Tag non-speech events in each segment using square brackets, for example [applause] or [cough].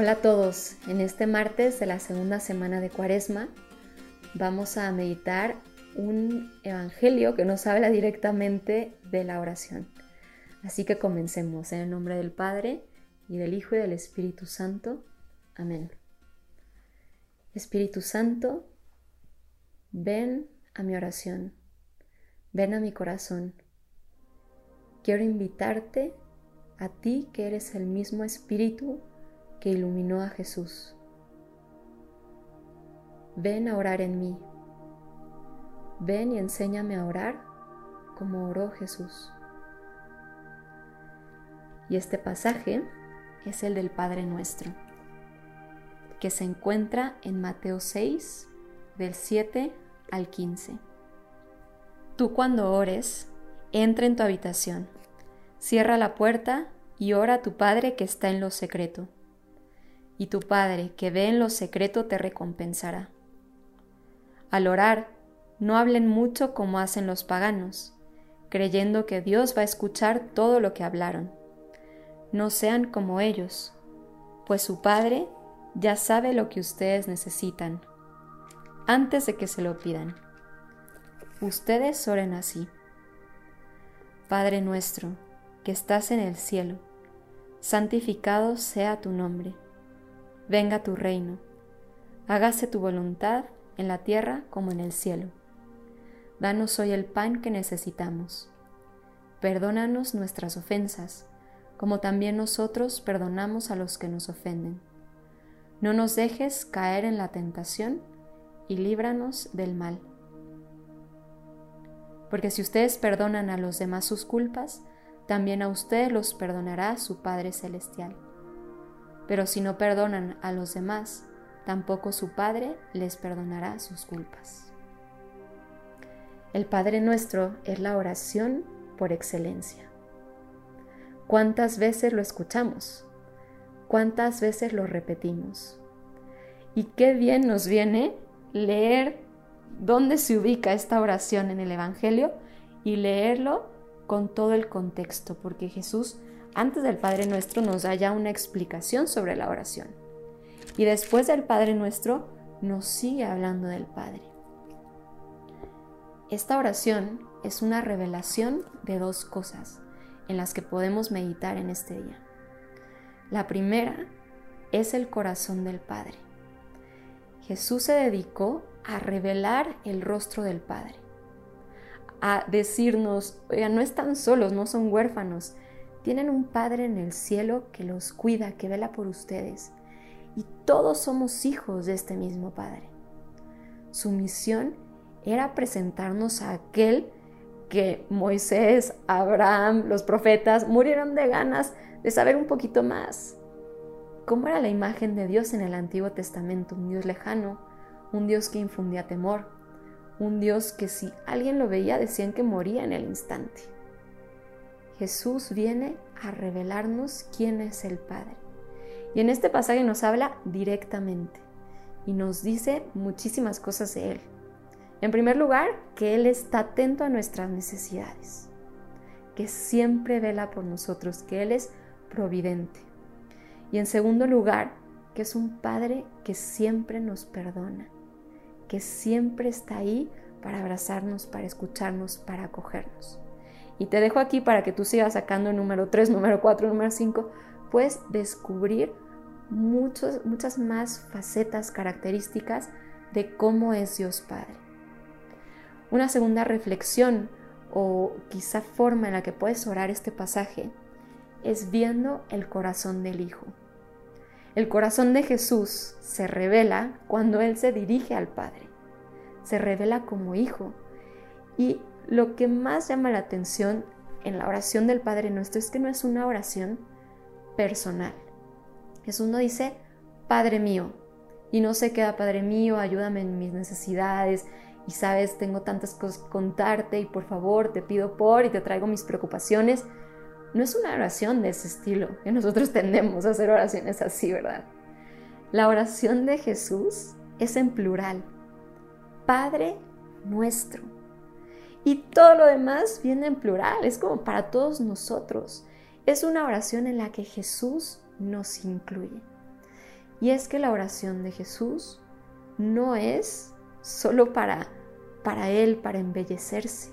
Hola a todos, en este martes de la segunda semana de Cuaresma vamos a meditar un evangelio que nos habla directamente de la oración. Así que comencemos en el nombre del Padre y del Hijo y del Espíritu Santo. Amén. Espíritu Santo, ven a mi oración, ven a mi corazón. Quiero invitarte a ti que eres el mismo Espíritu que iluminó a Jesús. Ven a orar en mí. Ven y enséñame a orar como oró Jesús. Y este pasaje es el del Padre Nuestro, que se encuentra en Mateo 6, del 7 al 15. Tú cuando ores, entra en tu habitación, cierra la puerta y ora a tu Padre que está en lo secreto y tu Padre que ve en lo secreto te recompensará. Al orar, no hablen mucho como hacen los paganos, creyendo que Dios va a escuchar todo lo que hablaron. No sean como ellos, pues su Padre ya sabe lo que ustedes necesitan, antes de que se lo pidan. Ustedes oren así. Padre nuestro, que estás en el cielo, santificado sea tu nombre venga tu reino, hágase tu voluntad en la tierra como en el cielo. Danos hoy el pan que necesitamos. Perdónanos nuestras ofensas, como también nosotros perdonamos a los que nos ofenden. No nos dejes caer en la tentación y líbranos del mal. Porque si ustedes perdonan a los demás sus culpas, también a ustedes los perdonará su Padre Celestial. Pero si no perdonan a los demás, tampoco su Padre les perdonará sus culpas. El Padre nuestro es la oración por excelencia. ¿Cuántas veces lo escuchamos? ¿Cuántas veces lo repetimos? Y qué bien nos viene leer dónde se ubica esta oración en el Evangelio y leerlo con todo el contexto, porque Jesús antes del Padre Nuestro nos da ya una explicación sobre la oración. Y después del Padre Nuestro nos sigue hablando del Padre. Esta oración es una revelación de dos cosas en las que podemos meditar en este día. La primera es el corazón del Padre. Jesús se dedicó a revelar el rostro del Padre, a decirnos, no están solos, no son huérfanos, tienen un Padre en el cielo que los cuida, que vela por ustedes. Y todos somos hijos de este mismo Padre. Su misión era presentarnos a aquel que Moisés, Abraham, los profetas murieron de ganas de saber un poquito más. ¿Cómo era la imagen de Dios en el Antiguo Testamento? Un Dios lejano, un Dios que infundía temor, un Dios que si alguien lo veía decían que moría en el instante. Jesús viene a revelarnos quién es el Padre. Y en este pasaje nos habla directamente y nos dice muchísimas cosas de Él. En primer lugar, que Él está atento a nuestras necesidades, que siempre vela por nosotros, que Él es providente. Y en segundo lugar, que es un Padre que siempre nos perdona, que siempre está ahí para abrazarnos, para escucharnos, para acogernos. Y te dejo aquí para que tú sigas sacando el número 3, número 4, número 5, puedes descubrir muchos, muchas más facetas, características de cómo es Dios Padre. Una segunda reflexión o quizá forma en la que puedes orar este pasaje es viendo el corazón del Hijo. El corazón de Jesús se revela cuando Él se dirige al Padre. Se revela como Hijo. Y lo que más llama la atención en la oración del Padre Nuestro es que no es una oración personal. Jesús no dice, Padre mío, y no se queda, Padre mío, ayúdame en mis necesidades, y sabes, tengo tantas cosas que contarte, y por favor te pido por, y te traigo mis preocupaciones. No es una oración de ese estilo, [laughs] que nosotros tendemos a hacer oraciones así, ¿verdad? La oración de Jesús es en plural, Padre nuestro. Y todo lo demás viene en plural, es como para todos nosotros. Es una oración en la que Jesús nos incluye. Y es que la oración de Jesús no es solo para, para Él, para embellecerse.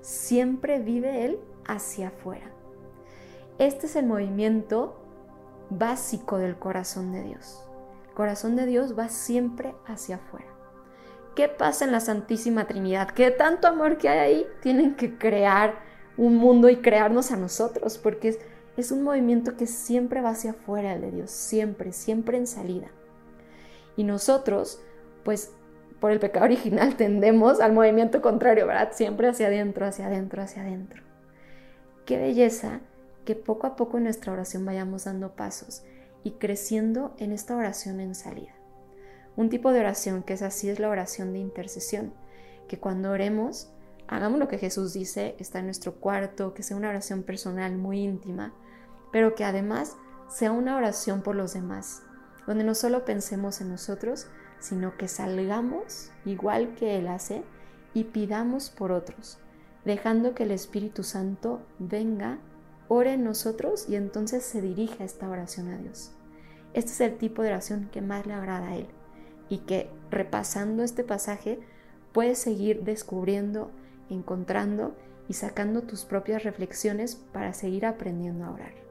Siempre vive Él hacia afuera. Este es el movimiento básico del corazón de Dios. El corazón de Dios va siempre hacia afuera. ¿Qué pasa en la Santísima Trinidad? Que tanto amor que hay ahí tienen que crear un mundo y crearnos a nosotros, porque es, es un movimiento que siempre va hacia afuera el de Dios, siempre, siempre en salida. Y nosotros, pues por el pecado original [laughs] tendemos al movimiento contrario, ¿verdad? Siempre hacia adentro, hacia adentro, hacia adentro. Qué belleza que poco a poco en nuestra oración vayamos dando pasos y creciendo en esta oración en salida. Un tipo de oración que es así es la oración de intercesión, que cuando oremos, hagamos lo que Jesús dice, está en nuestro cuarto, que sea una oración personal muy íntima, pero que además sea una oración por los demás, donde no solo pensemos en nosotros, sino que salgamos igual que Él hace y pidamos por otros, dejando que el Espíritu Santo venga ore en nosotros y entonces se dirige esta oración a Dios. Este es el tipo de oración que más le agrada a Él y que repasando este pasaje puedes seguir descubriendo, encontrando y sacando tus propias reflexiones para seguir aprendiendo a orar.